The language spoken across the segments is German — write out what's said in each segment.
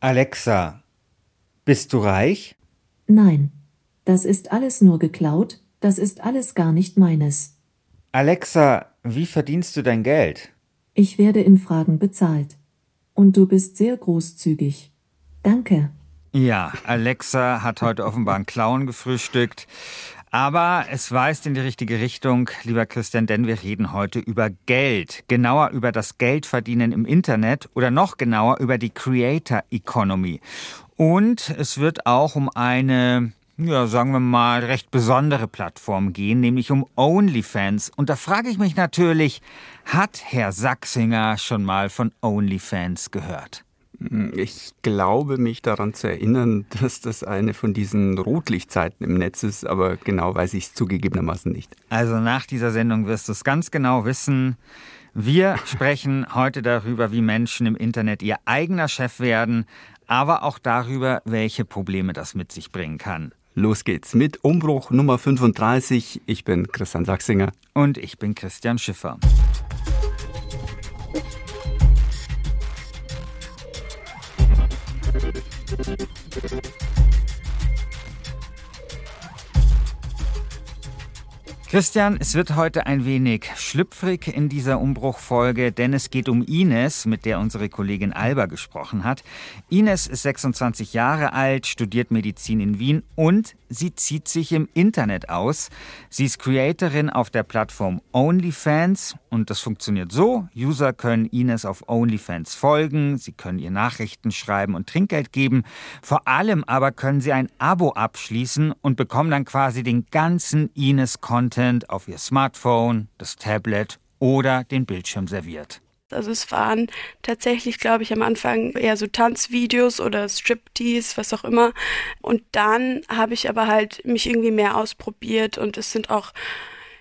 Alexa, bist du reich? Nein. Das ist alles nur geklaut, das ist alles gar nicht meines. Alexa, wie verdienst du dein Geld? Ich werde in Fragen bezahlt. Und du bist sehr großzügig. Danke. Ja, Alexa hat heute offenbar einen Clown gefrühstückt. Aber es weist in die richtige Richtung, lieber Christian, denn wir reden heute über Geld. Genauer über das Geldverdienen im Internet oder noch genauer über die Creator Economy. Und es wird auch um eine ja, sagen wir mal, recht besondere Plattform gehen, nämlich um OnlyFans. Und da frage ich mich natürlich, hat Herr Sachsinger schon mal von OnlyFans gehört? Ich glaube, mich daran zu erinnern, dass das eine von diesen Rotlichtzeiten im Netz ist, aber genau weiß ich es zugegebenermaßen nicht. Also nach dieser Sendung wirst du es ganz genau wissen. Wir sprechen heute darüber, wie Menschen im Internet ihr eigener Chef werden, aber auch darüber, welche Probleme das mit sich bringen kann. Los geht's mit Umbruch Nummer 35. Ich bin Christian Sachsinger. Und ich bin Christian Schiffer. Christian, es wird heute ein wenig schlüpfrig in dieser Umbruchfolge, denn es geht um Ines, mit der unsere Kollegin Alba gesprochen hat. Ines ist 26 Jahre alt, studiert Medizin in Wien und sie zieht sich im Internet aus. Sie ist Creatorin auf der Plattform OnlyFans und das funktioniert so. User können Ines auf OnlyFans folgen, sie können ihr Nachrichten schreiben und Trinkgeld geben. Vor allem aber können sie ein Abo abschließen und bekommen dann quasi den ganzen Ines-Content Content auf ihr Smartphone, das Tablet oder den Bildschirm serviert. Also es waren tatsächlich, glaube ich, am Anfang eher so Tanzvideos oder Striptease, was auch immer. Und dann habe ich aber halt mich irgendwie mehr ausprobiert und es sind auch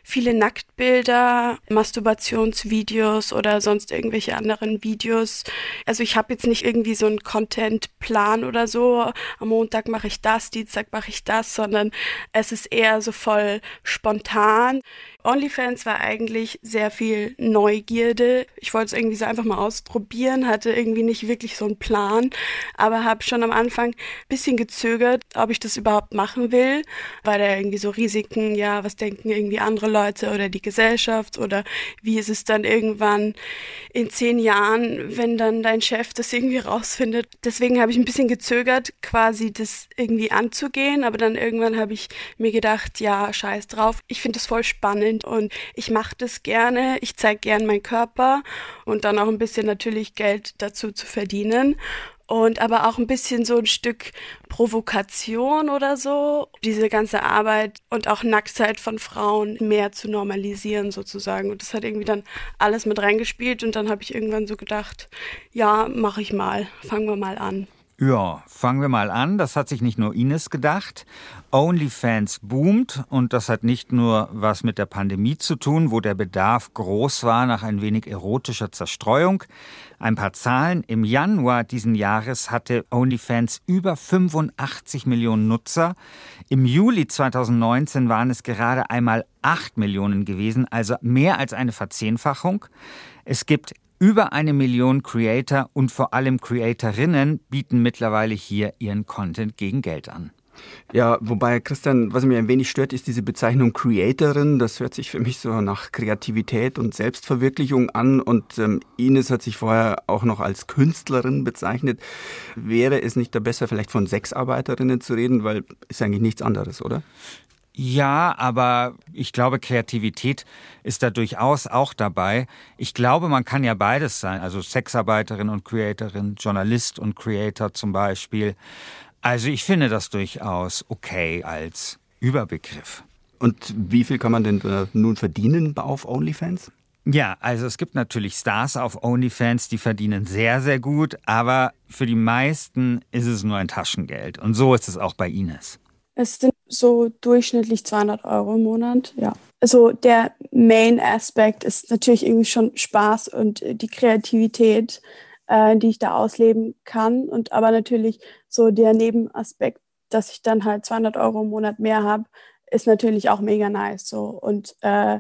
viele Nacktbilder, Masturbationsvideos oder sonst irgendwelche anderen Videos. Also ich habe jetzt nicht irgendwie so einen Contentplan oder so. Am Montag mache ich das, Dienstag mache ich das, sondern es ist eher so voll spontan. OnlyFans war eigentlich sehr viel Neugierde. Ich wollte es irgendwie so einfach mal ausprobieren, hatte irgendwie nicht wirklich so einen Plan, aber habe schon am Anfang ein bisschen gezögert, ob ich das überhaupt machen will, weil da irgendwie so Risiken, ja, was denken irgendwie andere Leute oder die Gesellschaft oder wie ist es dann irgendwann in zehn Jahren, wenn dann dein Chef das irgendwie rausfindet. Deswegen habe ich ein bisschen gezögert, quasi das irgendwie anzugehen, aber dann irgendwann habe ich mir gedacht, ja, scheiß drauf. Ich finde das voll spannend sind und ich mache das gerne, ich zeige gern meinen Körper und dann auch ein bisschen natürlich Geld dazu zu verdienen und aber auch ein bisschen so ein Stück Provokation oder so, diese ganze Arbeit und auch Nacktheit von Frauen mehr zu normalisieren sozusagen. Und das hat irgendwie dann alles mit reingespielt und dann habe ich irgendwann so gedacht, ja, mache ich mal, fangen wir mal an. Ja, fangen wir mal an. Das hat sich nicht nur Ines gedacht. OnlyFans boomt und das hat nicht nur was mit der Pandemie zu tun, wo der Bedarf groß war nach ein wenig erotischer Zerstreuung. Ein paar Zahlen. Im Januar diesen Jahres hatte OnlyFans über 85 Millionen Nutzer. Im Juli 2019 waren es gerade einmal 8 Millionen gewesen, also mehr als eine Verzehnfachung. Es gibt über eine Million Creator und vor allem Creatorinnen bieten mittlerweile hier ihren Content gegen Geld an. Ja, wobei, Christian, was mir ein wenig stört, ist diese Bezeichnung Creatorin. Das hört sich für mich so nach Kreativität und Selbstverwirklichung an. Und ähm, Ines hat sich vorher auch noch als Künstlerin bezeichnet. Wäre es nicht da besser, vielleicht von Sexarbeiterinnen zu reden, weil ist eigentlich nichts anderes, oder? Ja, aber ich glaube, Kreativität ist da durchaus auch dabei. Ich glaube, man kann ja beides sein, also Sexarbeiterin und Creatorin, Journalist und Creator zum Beispiel. Also ich finde das durchaus okay als Überbegriff. Und wie viel kann man denn nun verdienen auf OnlyFans? Ja, also es gibt natürlich Stars auf OnlyFans, die verdienen sehr, sehr gut, aber für die meisten ist es nur ein Taschengeld. Und so ist es auch bei Ines. Es sind so durchschnittlich 200 Euro im Monat, ja. Also der Main-Aspekt ist natürlich irgendwie schon Spaß und die Kreativität, äh, die ich da ausleben kann. Und aber natürlich so der Nebenaspekt, dass ich dann halt 200 Euro im Monat mehr habe, ist natürlich auch mega nice. So und äh,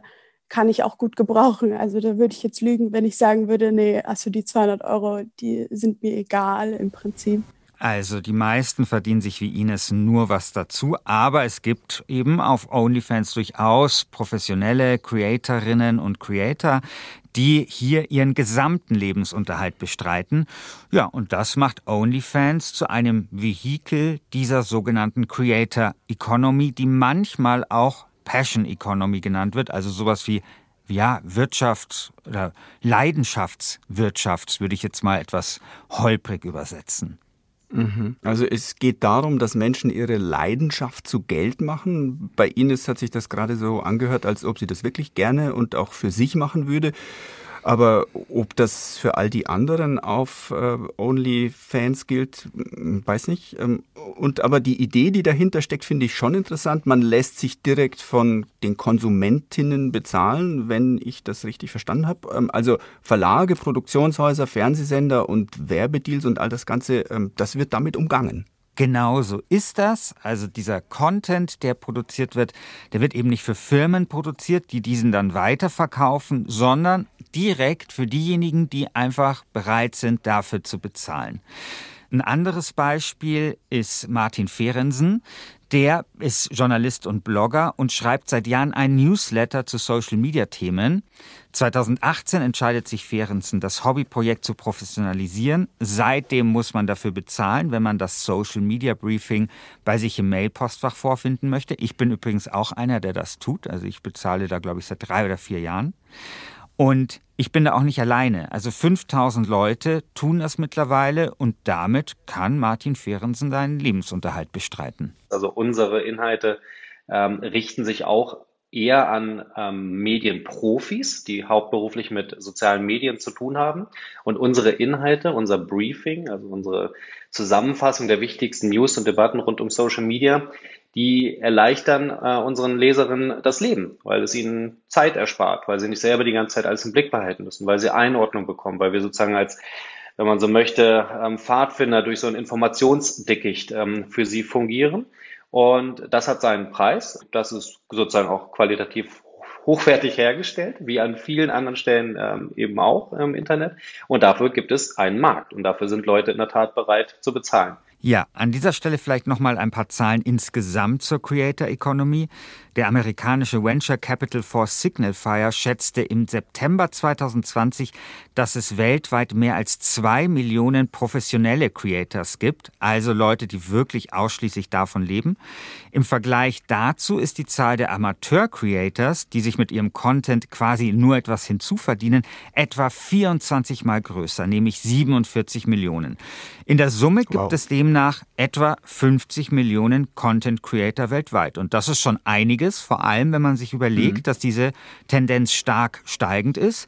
kann ich auch gut gebrauchen. Also da würde ich jetzt lügen, wenn ich sagen würde, nee, also die 200 Euro, die sind mir egal im Prinzip. Also die meisten verdienen sich wie Ines nur was dazu, aber es gibt eben auf OnlyFans durchaus professionelle Creatorinnen und Creator, die hier ihren gesamten Lebensunterhalt bestreiten. Ja, und das macht OnlyFans zu einem Vehikel dieser sogenannten Creator Economy, die manchmal auch Passion Economy genannt wird, also sowas wie ja, Wirtschafts- oder Leidenschaftswirtschafts, würde ich jetzt mal etwas holprig übersetzen. Mhm. Also es geht darum, dass Menschen ihre Leidenschaft zu Geld machen. Bei Ines hat sich das gerade so angehört, als ob sie das wirklich gerne und auch für sich machen würde. Aber ob das für all die anderen auf äh, OnlyFans gilt, hm, weiß nicht. Ähm, und aber die Idee, die dahinter steckt, finde ich schon interessant. Man lässt sich direkt von den Konsumentinnen bezahlen, wenn ich das richtig verstanden habe. Ähm, also Verlage, Produktionshäuser, Fernsehsender und Werbedeals und all das Ganze, ähm, das wird damit umgangen. Genau so ist das. Also dieser Content, der produziert wird, der wird eben nicht für Firmen produziert, die diesen dann weiterverkaufen, sondern direkt für diejenigen, die einfach bereit sind, dafür zu bezahlen. Ein anderes Beispiel ist Martin Fehrensen. Der ist Journalist und Blogger und schreibt seit Jahren ein Newsletter zu Social-Media-Themen. 2018 entscheidet sich Fehrensen, das Hobbyprojekt zu professionalisieren. Seitdem muss man dafür bezahlen, wenn man das Social-Media-Briefing bei sich im Mail-Postfach vorfinden möchte. Ich bin übrigens auch einer, der das tut. Also ich bezahle da, glaube ich, seit drei oder vier Jahren. Und ich bin da auch nicht alleine. Also 5000 Leute tun das mittlerweile und damit kann Martin Fehrensen seinen Lebensunterhalt bestreiten. Also unsere Inhalte ähm, richten sich auch eher an ähm, Medienprofis, die hauptberuflich mit sozialen Medien zu tun haben. Und unsere Inhalte, unser Briefing, also unsere Zusammenfassung der wichtigsten News und Debatten rund um Social Media, die erleichtern äh, unseren Leserinnen das Leben, weil es ihnen Zeit erspart, weil sie nicht selber die ganze Zeit alles im Blick behalten müssen, weil sie Einordnung bekommen, weil wir sozusagen als, wenn man so möchte, ähm, Pfadfinder durch so ein Informationsdickicht ähm, für sie fungieren. Und das hat seinen Preis. Das ist sozusagen auch qualitativ hochwertig hergestellt, wie an vielen anderen Stellen ähm, eben auch im Internet. Und dafür gibt es einen Markt und dafür sind Leute in der Tat bereit zu bezahlen. Ja, an dieser Stelle vielleicht noch mal ein paar Zahlen insgesamt zur Creator Economy. Der amerikanische Venture Capital Force Signalfire schätzte im September 2020, dass es weltweit mehr als zwei Millionen professionelle Creators gibt, also Leute, die wirklich ausschließlich davon leben. Im Vergleich dazu ist die Zahl der Amateur-Creators, die sich mit ihrem Content quasi nur etwas hinzuverdienen, etwa 24 mal größer, nämlich 47 Millionen. In der Summe gibt wow. es demnach etwa 50 Millionen Content Creator weltweit. Und das ist schon einiges, vor allem wenn man sich überlegt, mhm. dass diese Tendenz stark steigend ist.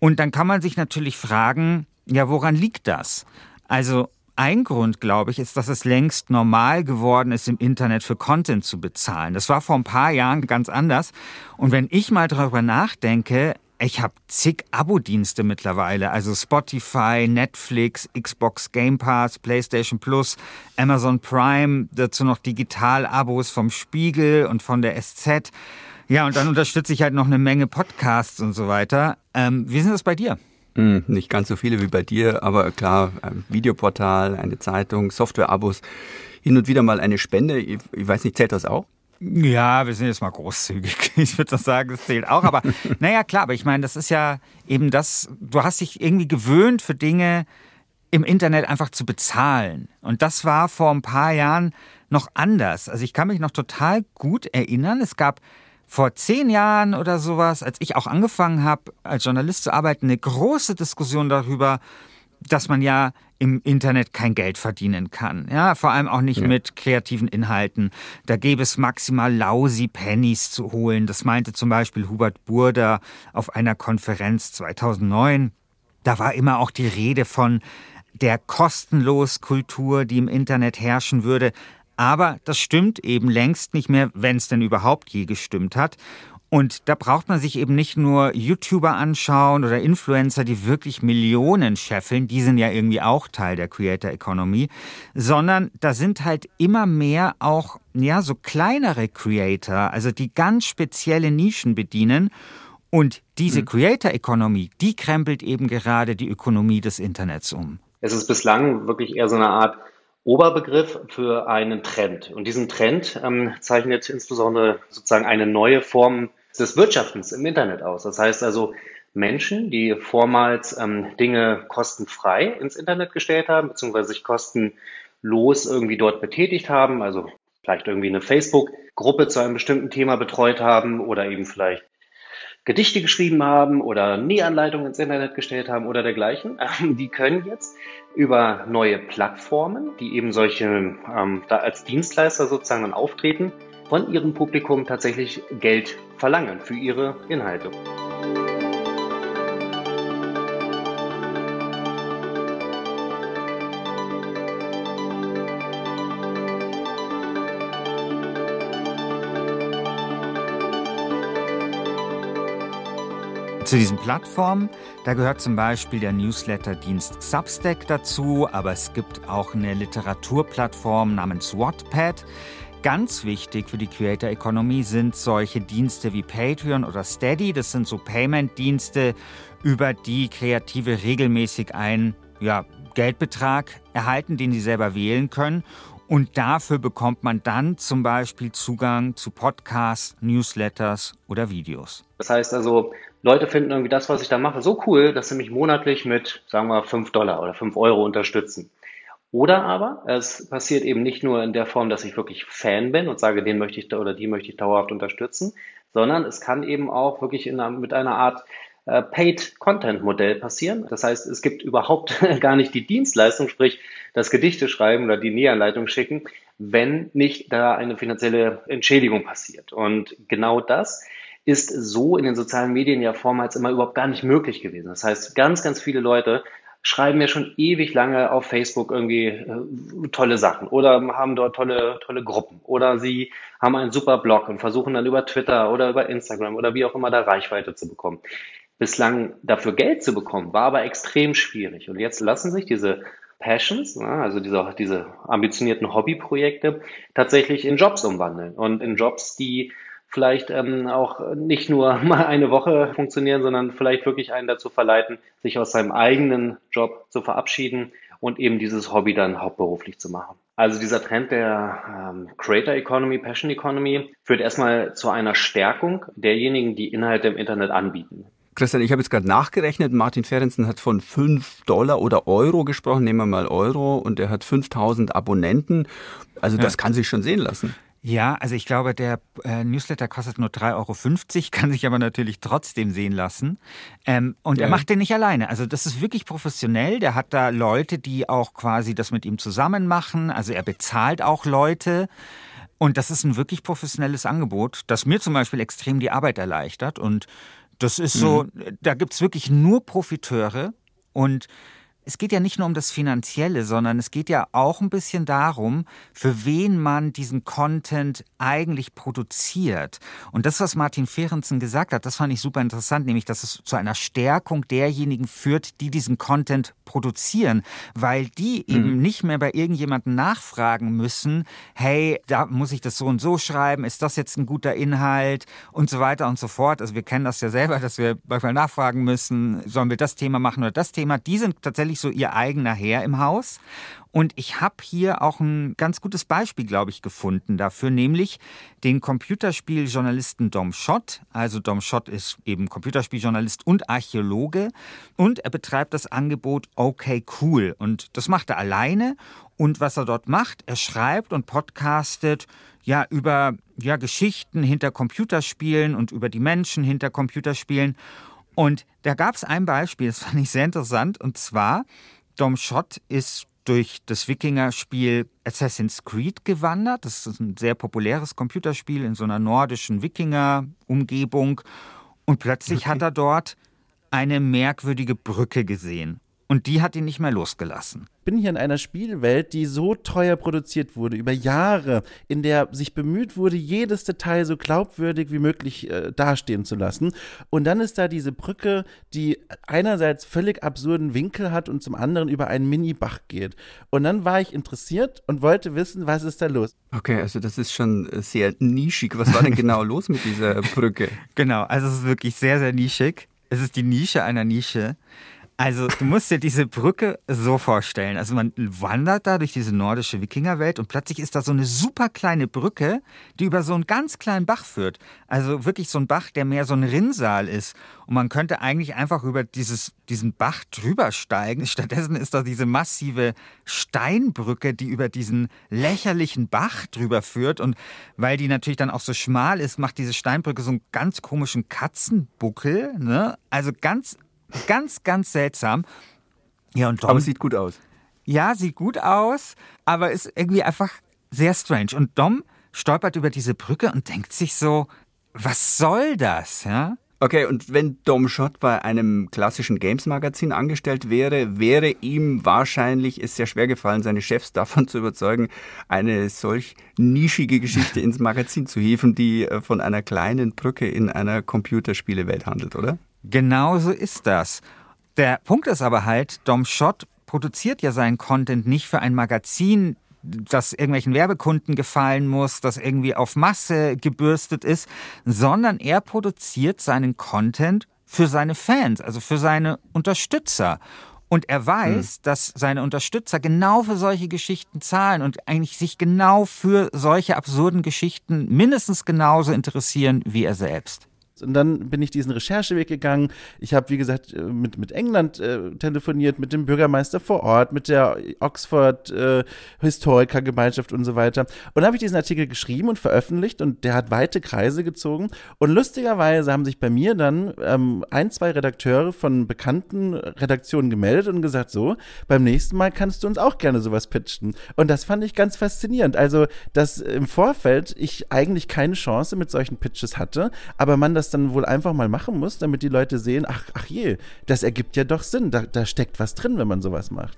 Und dann kann man sich natürlich fragen, ja, woran liegt das? Also ein Grund, glaube ich, ist, dass es längst normal geworden ist, im Internet für Content zu bezahlen. Das war vor ein paar Jahren ganz anders. Und wenn ich mal darüber nachdenke, ich habe zig Abo-Dienste mittlerweile, also Spotify, Netflix, Xbox Game Pass, PlayStation Plus, Amazon Prime, dazu noch Digital-Abos vom Spiegel und von der SZ. Ja, und dann unterstütze ich halt noch eine Menge Podcasts und so weiter. Ähm, wie ist das bei dir? Hm, nicht ganz so viele wie bei dir, aber klar, ein Videoportal, eine Zeitung, Software-Abos, hin und wieder mal eine Spende. Ich, ich weiß nicht, zählt das auch? Ja, wir sind jetzt mal großzügig. Ich würde das sagen, das zählt auch. Aber naja, klar, aber ich meine, das ist ja eben das, du hast dich irgendwie gewöhnt für Dinge im Internet einfach zu bezahlen. Und das war vor ein paar Jahren noch anders. Also ich kann mich noch total gut erinnern. Es gab vor zehn Jahren oder sowas, als ich auch angefangen habe, als Journalist zu arbeiten, eine große Diskussion darüber, dass man ja im Internet kein Geld verdienen kann. Ja, vor allem auch nicht ja. mit kreativen Inhalten. Da gäbe es maximal lousy Pennies zu holen. Das meinte zum Beispiel Hubert Burda auf einer Konferenz 2009. Da war immer auch die Rede von der kostenlos Kultur, die im Internet herrschen würde. Aber das stimmt eben längst nicht mehr, wenn es denn überhaupt je gestimmt hat. Und da braucht man sich eben nicht nur YouTuber anschauen oder Influencer, die wirklich Millionen scheffeln, die sind ja irgendwie auch Teil der Creator Economy, sondern da sind halt immer mehr auch, ja, so kleinere Creator, also die ganz spezielle Nischen bedienen. Und diese mhm. Creator Economy, die krempelt eben gerade die Ökonomie des Internets um. Es ist bislang wirklich eher so eine Art Oberbegriff für einen Trend. Und diesen Trend ähm, zeichnet insbesondere sozusagen eine neue Form des Wirtschaftens im Internet aus. Das heißt also, Menschen, die vormals ähm, Dinge kostenfrei ins Internet gestellt haben, beziehungsweise sich kostenlos irgendwie dort betätigt haben, also vielleicht irgendwie eine Facebook-Gruppe zu einem bestimmten Thema betreut haben oder eben vielleicht Gedichte geschrieben haben oder Nähanleitungen ins Internet gestellt haben oder dergleichen, ähm, die können jetzt über neue Plattformen, die eben solche ähm, da als Dienstleister sozusagen dann auftreten, von ihrem Publikum tatsächlich Geld verlangen für ihre Inhalte. Zu diesen Plattformen, da gehört zum Beispiel der Newsletter-Dienst Substack dazu, aber es gibt auch eine Literaturplattform namens Wattpad. Ganz wichtig für die Creator Economy sind solche Dienste wie Patreon oder Steady. Das sind so Payment-Dienste, über die Kreative regelmäßig einen ja, Geldbetrag erhalten, den sie selber wählen können. Und dafür bekommt man dann zum Beispiel Zugang zu Podcasts, Newsletters oder Videos. Das heißt also, Leute finden irgendwie das, was ich da mache, so cool, dass sie mich monatlich mit, sagen wir, 5 Dollar oder 5 Euro unterstützen. Oder aber es passiert eben nicht nur in der Form, dass ich wirklich Fan bin und sage, den möchte ich oder die möchte ich dauerhaft unterstützen, sondern es kann eben auch wirklich einer, mit einer Art äh, Paid-Content-Modell passieren. Das heißt, es gibt überhaupt gar nicht die Dienstleistung, sprich das Gedichte schreiben oder die Näherleitung schicken, wenn nicht da eine finanzielle Entschädigung passiert. Und genau das ist so in den sozialen Medien ja vormals immer überhaupt gar nicht möglich gewesen. Das heißt, ganz, ganz viele Leute schreiben ja schon ewig lange auf Facebook irgendwie äh, tolle Sachen oder haben dort tolle, tolle Gruppen oder sie haben einen super Blog und versuchen dann über Twitter oder über Instagram oder wie auch immer da Reichweite zu bekommen. Bislang dafür Geld zu bekommen, war aber extrem schwierig. Und jetzt lassen sich diese Passions, also diese, diese ambitionierten Hobbyprojekte, tatsächlich in Jobs umwandeln und in Jobs, die vielleicht ähm, auch nicht nur mal eine Woche funktionieren, sondern vielleicht wirklich einen dazu verleiten, sich aus seinem eigenen Job zu verabschieden und eben dieses Hobby dann hauptberuflich zu machen. Also dieser Trend der ähm, Creator Economy, Passion Economy führt erstmal zu einer Stärkung derjenigen, die Inhalte im Internet anbieten. Christian, ich habe jetzt gerade nachgerechnet. Martin Ferenzen hat von 5 Dollar oder Euro gesprochen. Nehmen wir mal Euro. Und er hat 5000 Abonnenten. Also das ja. kann sich schon sehen lassen. Ja, also ich glaube, der äh, Newsletter kostet nur 3,50 Euro, kann sich aber natürlich trotzdem sehen lassen. Ähm, und ja. er macht den nicht alleine. Also das ist wirklich professionell. Der hat da Leute, die auch quasi das mit ihm zusammen machen. Also er bezahlt auch Leute. Und das ist ein wirklich professionelles Angebot, das mir zum Beispiel extrem die Arbeit erleichtert. Und das ist so, mhm. da gibt's wirklich nur Profiteure. Und es geht ja nicht nur um das Finanzielle, sondern es geht ja auch ein bisschen darum, für wen man diesen Content eigentlich produziert. Und das, was Martin Fehrensen gesagt hat, das fand ich super interessant, nämlich, dass es zu einer Stärkung derjenigen führt, die diesen Content produzieren, weil die mhm. eben nicht mehr bei irgendjemandem nachfragen müssen, hey, da muss ich das so und so schreiben, ist das jetzt ein guter Inhalt und so weiter und so fort. Also wir kennen das ja selber, dass wir manchmal nachfragen müssen, sollen wir das Thema machen oder das Thema. Die sind tatsächlich wirklich so ihr eigener Herr im Haus. Und ich habe hier auch ein ganz gutes Beispiel, glaube ich, gefunden dafür, nämlich den Computerspieljournalisten Dom Schott. Also Dom Schott ist eben Computerspieljournalist und Archäologe und er betreibt das Angebot Okay Cool. Und das macht er alleine. Und was er dort macht, er schreibt und podcastet ja über ja, Geschichten hinter Computerspielen und über die Menschen hinter Computerspielen. Und da gab es ein Beispiel, das fand ich sehr interessant, und zwar, Dom Schott ist durch das Wikinger-Spiel Assassin's Creed gewandert. Das ist ein sehr populäres Computerspiel in so einer nordischen Wikinger-Umgebung. Und plötzlich okay. hat er dort eine merkwürdige Brücke gesehen. Und die hat ihn nicht mehr losgelassen. Ich bin hier in einer Spielwelt, die so teuer produziert wurde, über Jahre, in der sich bemüht wurde, jedes Detail so glaubwürdig wie möglich äh, dastehen zu lassen. Und dann ist da diese Brücke, die einerseits völlig absurden Winkel hat und zum anderen über einen Mini-Bach geht. Und dann war ich interessiert und wollte wissen, was ist da los. Okay, also das ist schon sehr nischig. Was war denn genau los mit dieser Brücke? Genau, also es ist wirklich sehr, sehr nischig. Es ist die Nische einer Nische. Also du musst dir diese Brücke so vorstellen. Also man wandert da durch diese nordische Wikingerwelt und plötzlich ist da so eine super kleine Brücke, die über so einen ganz kleinen Bach führt. Also wirklich so ein Bach, der mehr so ein Rinnsal ist. Und man könnte eigentlich einfach über dieses, diesen Bach drüber steigen. Stattdessen ist da diese massive Steinbrücke, die über diesen lächerlichen Bach drüber führt. Und weil die natürlich dann auch so schmal ist, macht diese Steinbrücke so einen ganz komischen Katzenbuckel. Ne? Also ganz Ganz, ganz seltsam. Ja, und Dom, aber sieht gut aus. Ja, sieht gut aus, aber ist irgendwie einfach sehr strange. Und Dom stolpert über diese Brücke und denkt sich so, was soll das, ja? Okay, und wenn Dom Schott bei einem klassischen Games-Magazin angestellt wäre, wäre ihm wahrscheinlich es sehr schwer gefallen, seine Chefs davon zu überzeugen, eine solch nischige Geschichte ins Magazin zu hieven, die äh, von einer kleinen Brücke in einer Computerspielewelt handelt, oder? Genau so ist das. Der Punkt ist aber halt, Dom Schott produziert ja seinen Content nicht für ein Magazin, das irgendwelchen Werbekunden gefallen muss, das irgendwie auf Masse gebürstet ist, sondern er produziert seinen Content für seine Fans, also für seine Unterstützer. Und er weiß, hm. dass seine Unterstützer genau für solche Geschichten zahlen und eigentlich sich genau für solche absurden Geschichten mindestens genauso interessieren wie er selbst. Und dann bin ich diesen Rechercheweg gegangen. Ich habe, wie gesagt, äh, mit, mit England äh, telefoniert, mit dem Bürgermeister vor Ort, mit der Oxford äh, Historikergemeinschaft und so weiter. Und dann habe ich diesen Artikel geschrieben und veröffentlicht und der hat weite Kreise gezogen. Und lustigerweise haben sich bei mir dann ähm, ein, zwei Redakteure von bekannten Redaktionen gemeldet und gesagt, so, beim nächsten Mal kannst du uns auch gerne sowas pitchen. Und das fand ich ganz faszinierend. Also, dass im Vorfeld ich eigentlich keine Chance mit solchen Pitches hatte, aber man das das dann wohl einfach mal machen muss, damit die Leute sehen, ach, ach je, das ergibt ja doch Sinn, da, da steckt was drin, wenn man sowas macht.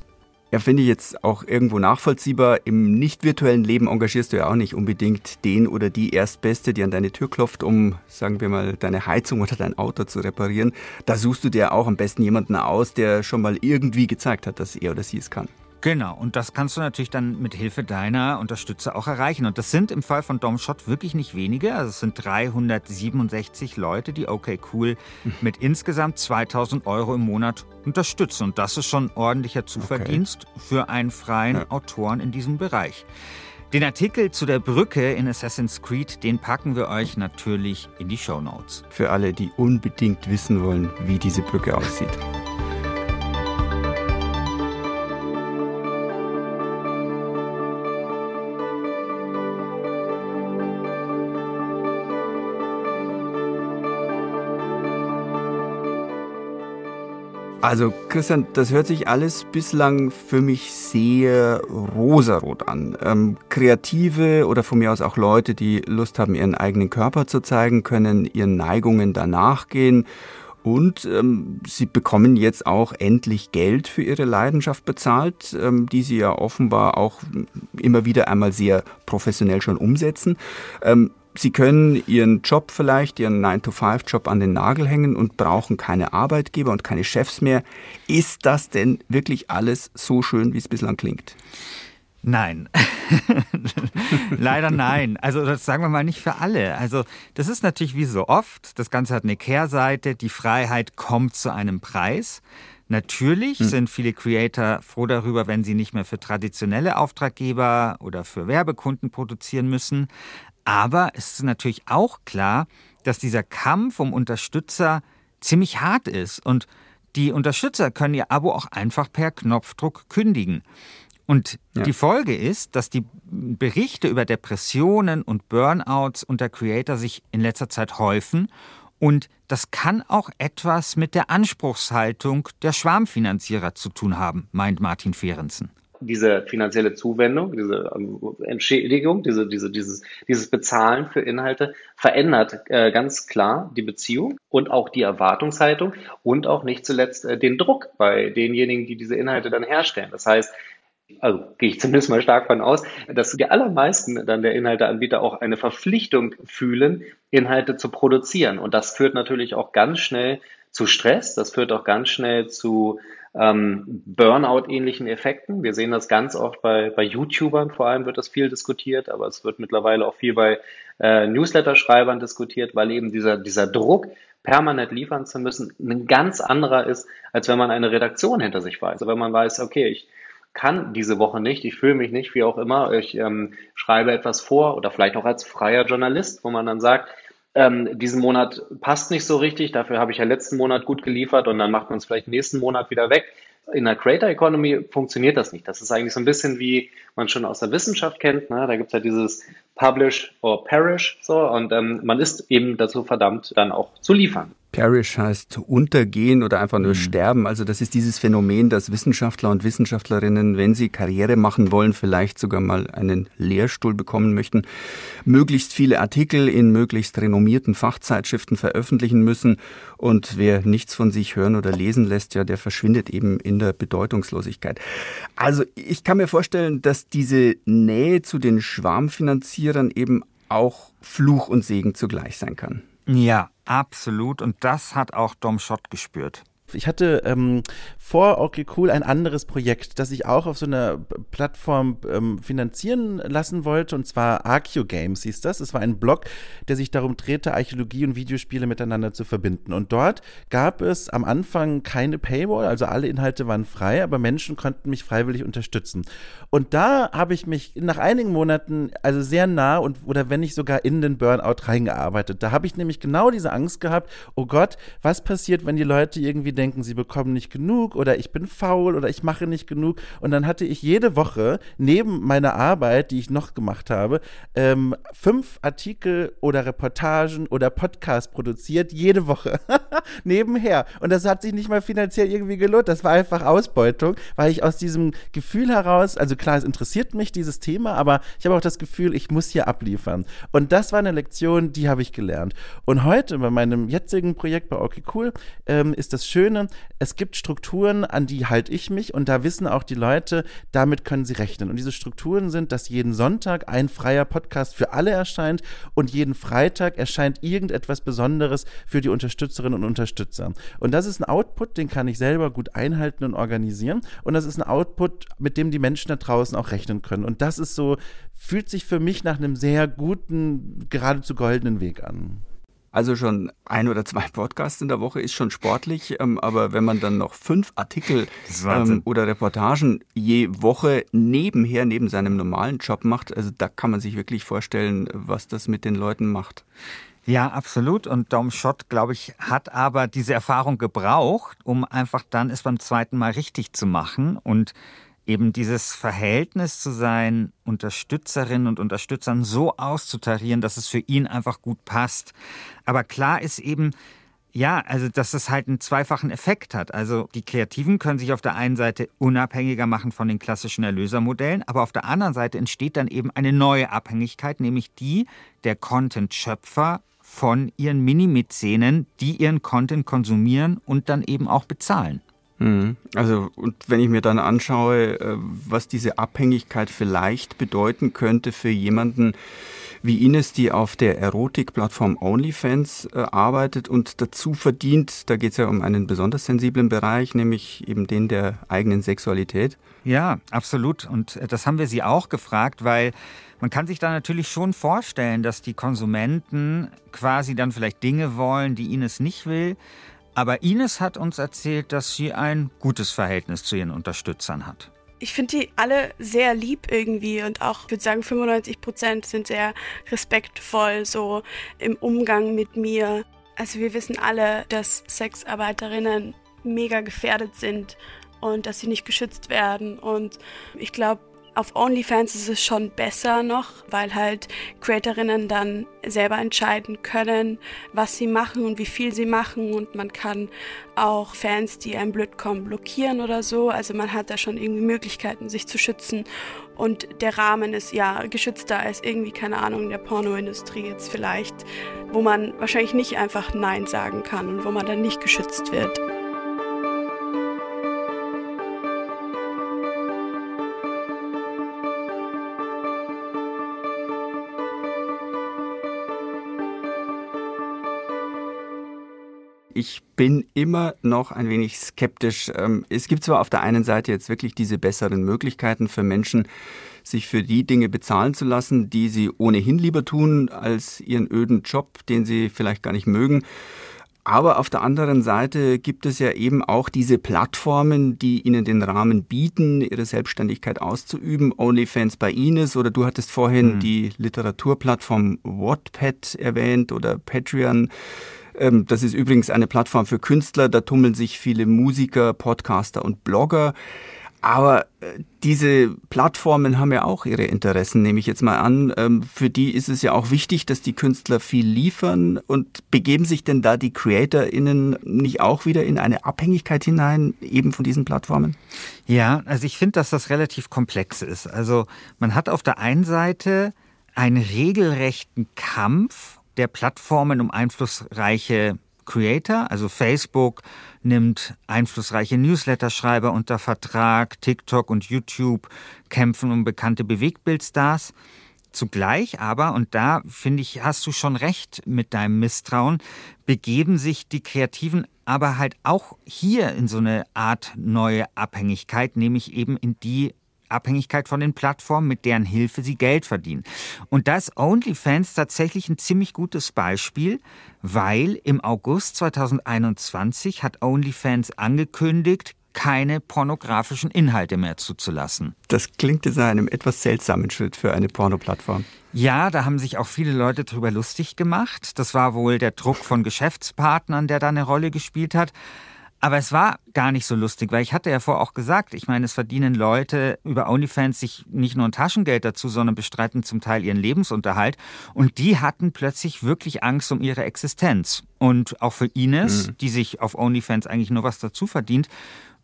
Ja, finde ich jetzt auch irgendwo nachvollziehbar. Im nicht virtuellen Leben engagierst du ja auch nicht unbedingt den oder die Erstbeste, die an deine Tür klopft, um, sagen wir mal, deine Heizung oder dein Auto zu reparieren. Da suchst du dir auch am besten jemanden aus, der schon mal irgendwie gezeigt hat, dass er oder sie es kann. Genau, und das kannst du natürlich dann mit Hilfe deiner Unterstützer auch erreichen. Und das sind im Fall von Domshot wirklich nicht wenige. Also es sind 367 Leute, die OK Cool mit insgesamt 2000 Euro im Monat unterstützen. Und das ist schon ordentlicher Zuverdienst okay. für einen freien ja. Autoren in diesem Bereich. Den Artikel zu der Brücke in Assassin's Creed, den packen wir euch natürlich in die Show Notes. Für alle, die unbedingt wissen wollen, wie diese Brücke aussieht. Also Christian, das hört sich alles bislang für mich sehr rosarot an. Ähm, Kreative oder von mir aus auch Leute, die Lust haben, ihren eigenen Körper zu zeigen, können ihren Neigungen danach gehen. Und ähm, sie bekommen jetzt auch endlich Geld für ihre Leidenschaft bezahlt, ähm, die sie ja offenbar auch immer wieder einmal sehr professionell schon umsetzen. Ähm, Sie können Ihren Job vielleicht, Ihren 9-to-5-Job an den Nagel hängen und brauchen keine Arbeitgeber und keine Chefs mehr. Ist das denn wirklich alles so schön, wie es bislang klingt? Nein. Leider nein. Also das sagen wir mal nicht für alle. Also das ist natürlich wie so oft. Das Ganze hat eine Kehrseite. Die Freiheit kommt zu einem Preis. Natürlich hm. sind viele Creator froh darüber, wenn sie nicht mehr für traditionelle Auftraggeber oder für Werbekunden produzieren müssen. Aber es ist natürlich auch klar, dass dieser Kampf um Unterstützer ziemlich hart ist und die Unterstützer können ihr Abo auch einfach per Knopfdruck kündigen. Und ja. die Folge ist, dass die Berichte über Depressionen und Burnouts unter Creator sich in letzter Zeit häufen. Und das kann auch etwas mit der Anspruchshaltung der Schwarmfinanzierer zu tun haben, meint Martin Fehrensen diese finanzielle Zuwendung, diese ähm, Entschädigung, diese, diese, dieses, dieses Bezahlen für Inhalte verändert äh, ganz klar die Beziehung und auch die Erwartungshaltung und auch nicht zuletzt äh, den Druck bei denjenigen, die diese Inhalte dann herstellen. Das heißt, also gehe ich zumindest mal stark von aus, dass die allermeisten dann der Inhalteanbieter auch eine Verpflichtung fühlen, Inhalte zu produzieren. Und das führt natürlich auch ganz schnell zu Stress, das führt auch ganz schnell zu ähm, Burnout-ähnlichen Effekten. Wir sehen das ganz oft bei, bei YouTubern, vor allem wird das viel diskutiert, aber es wird mittlerweile auch viel bei äh, Newsletter-Schreibern diskutiert, weil eben dieser, dieser Druck permanent liefern zu müssen, ein ganz anderer ist, als wenn man eine Redaktion hinter sich weiß. Also wenn man weiß, okay, ich kann diese Woche nicht, ich fühle mich nicht, wie auch immer, ich ähm, schreibe etwas vor oder vielleicht auch als freier Journalist, wo man dann sagt, ähm, diesen Monat passt nicht so richtig, dafür habe ich ja letzten Monat gut geliefert und dann macht man es vielleicht nächsten Monat wieder weg. In der Creator Economy funktioniert das nicht. Das ist eigentlich so ein bisschen wie man schon aus der Wissenschaft kennt. Ne? Da gibt es ja dieses Publish or Perish so und ähm, man ist eben dazu verdammt, dann auch zu liefern. Perish heißt untergehen oder einfach nur mhm. sterben. Also das ist dieses Phänomen, dass Wissenschaftler und Wissenschaftlerinnen, wenn sie Karriere machen wollen, vielleicht sogar mal einen Lehrstuhl bekommen möchten, möglichst viele Artikel in möglichst renommierten Fachzeitschriften veröffentlichen müssen. Und wer nichts von sich hören oder lesen lässt, ja, der verschwindet eben in der Bedeutungslosigkeit. Also ich kann mir vorstellen, dass diese Nähe zu den Schwarmfinanzierern eben auch Fluch und Segen zugleich sein kann. Ja, absolut. Und das hat auch Dom Schott gespürt. Ich hatte ähm, vor Okay Cool ein anderes Projekt, das ich auch auf so einer Plattform ähm, finanzieren lassen wollte, und zwar Archeo Games hieß das. Es war ein Blog, der sich darum drehte, Archäologie und Videospiele miteinander zu verbinden. Und dort gab es am Anfang keine Paywall, also alle Inhalte waren frei, aber Menschen konnten mich freiwillig unterstützen. Und da habe ich mich nach einigen Monaten also sehr nah und oder wenn nicht sogar in den Burnout reingearbeitet. Da habe ich nämlich genau diese Angst gehabt, oh Gott, was passiert, wenn die Leute irgendwie denken, sie bekommen nicht genug oder ich bin faul oder ich mache nicht genug. Und dann hatte ich jede Woche neben meiner Arbeit, die ich noch gemacht habe, ähm, fünf Artikel oder Reportagen oder Podcasts produziert, jede Woche nebenher. Und das hat sich nicht mal finanziell irgendwie gelohnt. Das war einfach Ausbeutung, weil ich aus diesem Gefühl heraus, also klar, es interessiert mich, dieses Thema, aber ich habe auch das Gefühl, ich muss hier abliefern. Und das war eine Lektion, die habe ich gelernt. Und heute bei meinem jetzigen Projekt bei Okay Cool ähm, ist das Schöne, es gibt Strukturen, an die halte ich mich und da wissen auch die Leute, damit können sie rechnen. Und diese Strukturen sind, dass jeden Sonntag ein freier Podcast für alle erscheint und jeden Freitag erscheint irgendetwas Besonderes für die Unterstützerinnen und Unterstützer. Und das ist ein Output, den kann ich selber gut einhalten und organisieren. Und das ist ein Output, mit dem die Menschen da draußen auch rechnen können. Und das ist so, fühlt sich für mich nach einem sehr guten, geradezu goldenen Weg an. Also schon ein oder zwei Podcasts in der Woche ist schon sportlich, ähm, aber wenn man dann noch fünf Artikel ähm, oder Reportagen je Woche nebenher, neben seinem normalen Job macht, also da kann man sich wirklich vorstellen, was das mit den Leuten macht. Ja, absolut. Und Dom Schott, glaube ich, hat aber diese Erfahrung gebraucht, um einfach dann es beim zweiten Mal richtig zu machen und eben dieses Verhältnis zu seinen Unterstützerinnen und Unterstützern so auszutarieren, dass es für ihn einfach gut passt. Aber klar ist eben, ja, also dass es halt einen zweifachen Effekt hat. Also die Kreativen können sich auf der einen Seite unabhängiger machen von den klassischen Erlösermodellen, aber auf der anderen Seite entsteht dann eben eine neue Abhängigkeit, nämlich die der Content-Schöpfer von ihren Mini-Mäzenen, die ihren Content konsumieren und dann eben auch bezahlen. Mhm. Also, und wenn ich mir dann anschaue, äh, was diese Abhängigkeit vielleicht bedeuten könnte für jemanden wie Ines, die auf der Erotikplattform OnlyFans äh, arbeitet und dazu verdient, da geht es ja um einen besonders sensiblen Bereich, nämlich eben den der eigenen Sexualität. Ja, absolut. Und äh, das haben wir sie auch gefragt, weil man kann sich da natürlich schon vorstellen, dass die Konsumenten quasi dann vielleicht Dinge wollen, die Ines nicht will aber Ines hat uns erzählt, dass sie ein gutes Verhältnis zu ihren Unterstützern hat. Ich finde die alle sehr lieb irgendwie und auch, ich würde sagen, 95 Prozent sind sehr respektvoll so im Umgang mit mir. Also wir wissen alle, dass Sexarbeiterinnen mega gefährdet sind und dass sie nicht geschützt werden. Und ich glaube, auf OnlyFans ist es schon besser noch, weil halt Creatorinnen dann selber entscheiden können, was sie machen und wie viel sie machen und man kann auch Fans, die einem blöd kommen, blockieren oder so. Also man hat da schon irgendwie Möglichkeiten, sich zu schützen und der Rahmen ist ja geschützter als irgendwie, keine Ahnung, in der Pornoindustrie jetzt vielleicht, wo man wahrscheinlich nicht einfach Nein sagen kann und wo man dann nicht geschützt wird. Bin immer noch ein wenig skeptisch. Ähm, es gibt zwar auf der einen Seite jetzt wirklich diese besseren Möglichkeiten für Menschen, sich für die Dinge bezahlen zu lassen, die sie ohnehin lieber tun, als ihren öden Job, den sie vielleicht gar nicht mögen. Aber auf der anderen Seite gibt es ja eben auch diese Plattformen, die ihnen den Rahmen bieten, ihre Selbstständigkeit auszuüben. OnlyFans bei Ines oder du hattest vorhin mhm. die Literaturplattform Wattpad erwähnt oder Patreon. Ähm, das ist übrigens eine Plattform für Künstler, da tummeln sich viele Musiker, Podcaster und Blogger. Aber äh, diese Plattformen haben ja auch ihre Interessen, nehme ich jetzt mal an. Ähm, für die ist es ja auch wichtig, dass die Künstler viel liefern. Und begeben sich denn da die CreatorInnen nicht auch wieder in eine Abhängigkeit hinein, eben von diesen Plattformen? Ja, also ich finde, dass das relativ komplex ist. Also man hat auf der einen Seite einen regelrechten Kampf der Plattformen um einflussreiche Creator, also Facebook nimmt einflussreiche Newsletterschreiber unter Vertrag, TikTok und YouTube kämpfen um bekannte Bewegtbildstars. Zugleich aber, und da finde ich, hast du schon recht mit deinem Misstrauen, begeben sich die Kreativen aber halt auch hier in so eine Art neue Abhängigkeit, nämlich eben in die Abhängigkeit von den Plattformen, mit deren Hilfe sie Geld verdienen. Und da ist OnlyFans tatsächlich ein ziemlich gutes Beispiel, weil im August 2021 hat OnlyFans angekündigt, keine pornografischen Inhalte mehr zuzulassen. Das klingt in einem etwas seltsamen Schritt für eine Pornoplattform. Ja, da haben sich auch viele Leute drüber lustig gemacht. Das war wohl der Druck von Geschäftspartnern, der da eine Rolle gespielt hat. Aber es war gar nicht so lustig, weil ich hatte ja vorher auch gesagt, ich meine, es verdienen Leute über OnlyFans sich nicht nur ein Taschengeld dazu, sondern bestreiten zum Teil ihren Lebensunterhalt. Und die hatten plötzlich wirklich Angst um ihre Existenz. Und auch für Ines, mhm. die sich auf OnlyFans eigentlich nur was dazu verdient,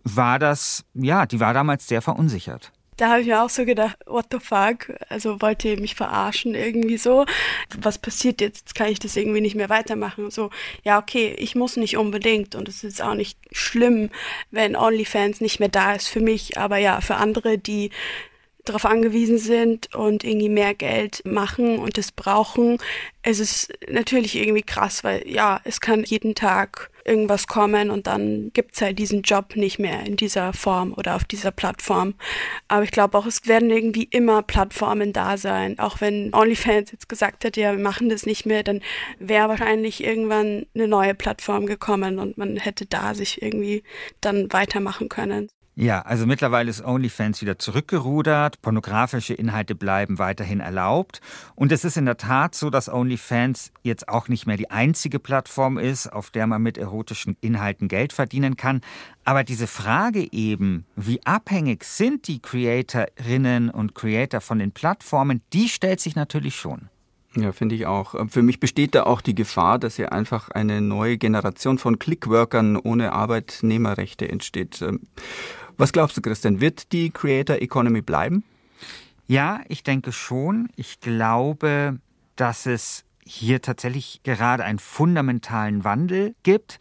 war das, ja, die war damals sehr verunsichert da habe ich mir auch so gedacht, what the fuck? Also wollt ihr mich verarschen irgendwie so? Was passiert jetzt? Jetzt kann ich das irgendwie nicht mehr weitermachen. So, ja, okay, ich muss nicht unbedingt und es ist auch nicht schlimm, wenn OnlyFans nicht mehr da ist für mich, aber ja, für andere, die darauf angewiesen sind und irgendwie mehr Geld machen und es brauchen. Es ist natürlich irgendwie krass, weil ja, es kann jeden Tag irgendwas kommen und dann gibt's halt diesen Job nicht mehr in dieser Form oder auf dieser Plattform. Aber ich glaube auch, es werden irgendwie immer Plattformen da sein. Auch wenn OnlyFans jetzt gesagt hätte, ja, wir machen das nicht mehr, dann wäre wahrscheinlich irgendwann eine neue Plattform gekommen und man hätte da sich irgendwie dann weitermachen können. Ja, also mittlerweile ist OnlyFans wieder zurückgerudert, pornografische Inhalte bleiben weiterhin erlaubt und es ist in der Tat so, dass OnlyFans jetzt auch nicht mehr die einzige Plattform ist, auf der man mit erotischen Inhalten Geld verdienen kann. Aber diese Frage eben, wie abhängig sind die Creatorinnen und Creator von den Plattformen, die stellt sich natürlich schon. Ja, finde ich auch. Für mich besteht da auch die Gefahr, dass hier einfach eine neue Generation von Clickworkern ohne Arbeitnehmerrechte entsteht. Was glaubst du, Christian? Wird die Creator Economy bleiben? Ja, ich denke schon. Ich glaube, dass es hier tatsächlich gerade einen fundamentalen Wandel gibt.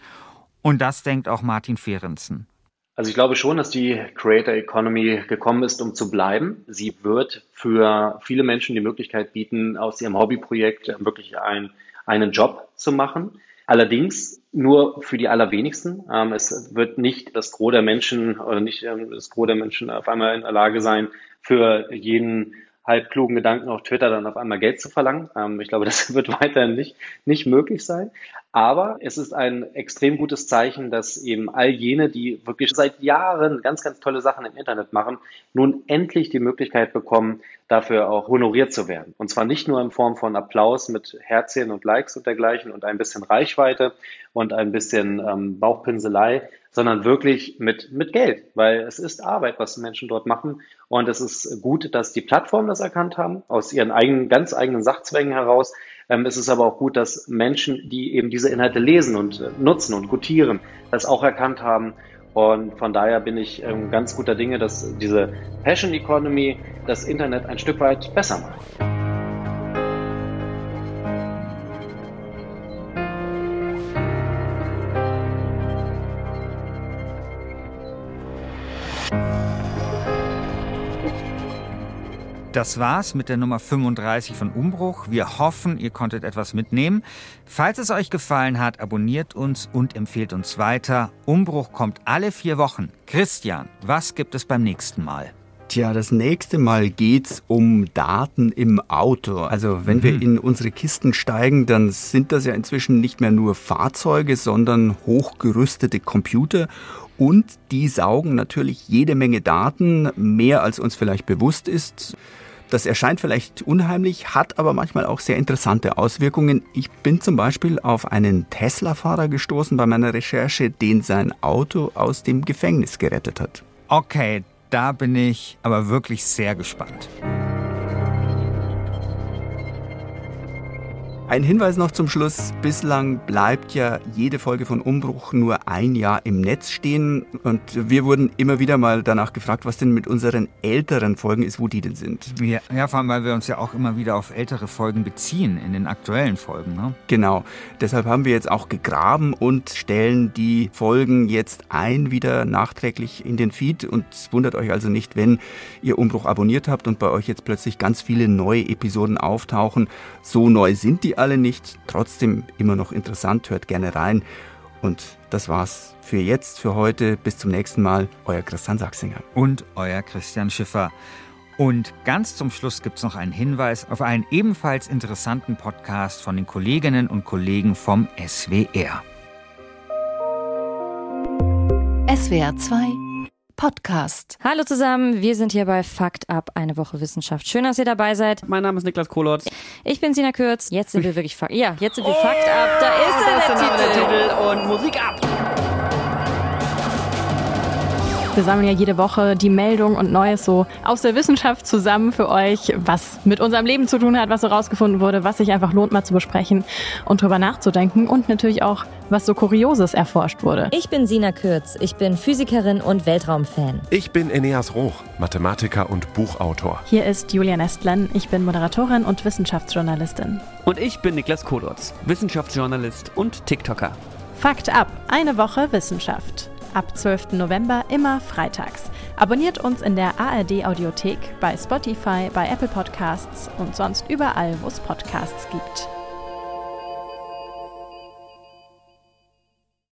Und das denkt auch Martin Fehrensen. Also ich glaube schon, dass die Creator Economy gekommen ist, um zu bleiben. Sie wird für viele Menschen die Möglichkeit bieten, aus ihrem Hobbyprojekt wirklich ein, einen Job zu machen. Allerdings nur für die allerwenigsten. Ähm, es wird nicht das Gros der Menschen oder nicht ähm, das Gros der Menschen auf einmal in der Lage sein, für jeden halbklugen Gedanken auf Twitter dann auf einmal Geld zu verlangen. Ähm, ich glaube, das wird weiterhin nicht, nicht möglich sein. Aber es ist ein extrem gutes Zeichen, dass eben all jene, die wirklich seit Jahren ganz, ganz tolle Sachen im Internet machen, nun endlich die Möglichkeit bekommen, dafür auch honoriert zu werden. Und zwar nicht nur in Form von Applaus mit Herzchen und Likes und dergleichen und ein bisschen Reichweite und ein bisschen ähm, Bauchpinselei, sondern wirklich mit, mit Geld, weil es ist Arbeit, was Menschen dort machen. Und es ist gut, dass die Plattformen das erkannt haben, aus ihren eigenen, ganz eigenen Sachzwängen heraus, ähm, es ist aber auch gut, dass Menschen, die eben diese Inhalte lesen und äh, nutzen und gutieren, das auch erkannt haben. Und von daher bin ich ähm, ganz guter Dinge, dass diese Passion Economy das Internet ein Stück weit besser macht. Das war's mit der Nummer 35 von Umbruch. Wir hoffen, ihr konntet etwas mitnehmen. Falls es euch gefallen hat, abonniert uns und empfehlt uns weiter. Umbruch kommt alle vier Wochen. Christian, was gibt es beim nächsten Mal? Tja, das nächste Mal geht's um Daten im Auto. Also wenn mhm. wir in unsere Kisten steigen, dann sind das ja inzwischen nicht mehr nur Fahrzeuge, sondern hochgerüstete Computer und die saugen natürlich jede Menge Daten, mehr als uns vielleicht bewusst ist. Das erscheint vielleicht unheimlich, hat aber manchmal auch sehr interessante Auswirkungen. Ich bin zum Beispiel auf einen Tesla-Fahrer gestoßen bei meiner Recherche, den sein Auto aus dem Gefängnis gerettet hat. Okay, da bin ich aber wirklich sehr gespannt. Ein Hinweis noch zum Schluss. Bislang bleibt ja jede Folge von Umbruch nur ein Jahr im Netz stehen. Und wir wurden immer wieder mal danach gefragt, was denn mit unseren älteren Folgen ist, wo die denn sind. Ja, ja vor allem, weil wir uns ja auch immer wieder auf ältere Folgen beziehen in den aktuellen Folgen. Ne? Genau. Deshalb haben wir jetzt auch gegraben und stellen die Folgen jetzt ein, wieder nachträglich in den Feed. Und wundert euch also nicht, wenn ihr Umbruch abonniert habt und bei euch jetzt plötzlich ganz viele neue Episoden auftauchen. So neu sind die alle nicht, trotzdem immer noch interessant, hört gerne rein. Und das war's für jetzt, für heute. Bis zum nächsten Mal. Euer Christian Sachsinger. Und euer Christian Schiffer. Und ganz zum Schluss gibt es noch einen Hinweis auf einen ebenfalls interessanten Podcast von den Kolleginnen und Kollegen vom SWR. SWR 2 Podcast. Hallo zusammen, wir sind hier bei Fakt Up, eine Woche Wissenschaft. Schön, dass ihr dabei seid. Mein Name ist Niklas Kohlotz. Ich bin Sina Kürz. Jetzt sind wir wirklich Fakt. Ja, jetzt sind wir oh, Fakt Up. Da ist er, der, der Titel. Und Musik ab. Wir sammeln ja jede Woche die Meldung und Neues so aus der Wissenschaft zusammen für euch, was mit unserem Leben zu tun hat, was so rausgefunden wurde, was sich einfach lohnt mal zu besprechen und drüber nachzudenken und natürlich auch, was so Kurioses erforscht wurde. Ich bin Sina Kürz, ich bin Physikerin und Weltraumfan. Ich bin Eneas Roch, Mathematiker und Buchautor. Hier ist Julian Estlen, ich bin Moderatorin und Wissenschaftsjournalistin. Und ich bin Niklas Kodorz, Wissenschaftsjournalist und TikToker. Fakt ab, eine Woche Wissenschaft ab 12. November immer freitags. Abonniert uns in der ARD Audiothek, bei Spotify, bei Apple Podcasts und sonst überall, wo es Podcasts gibt.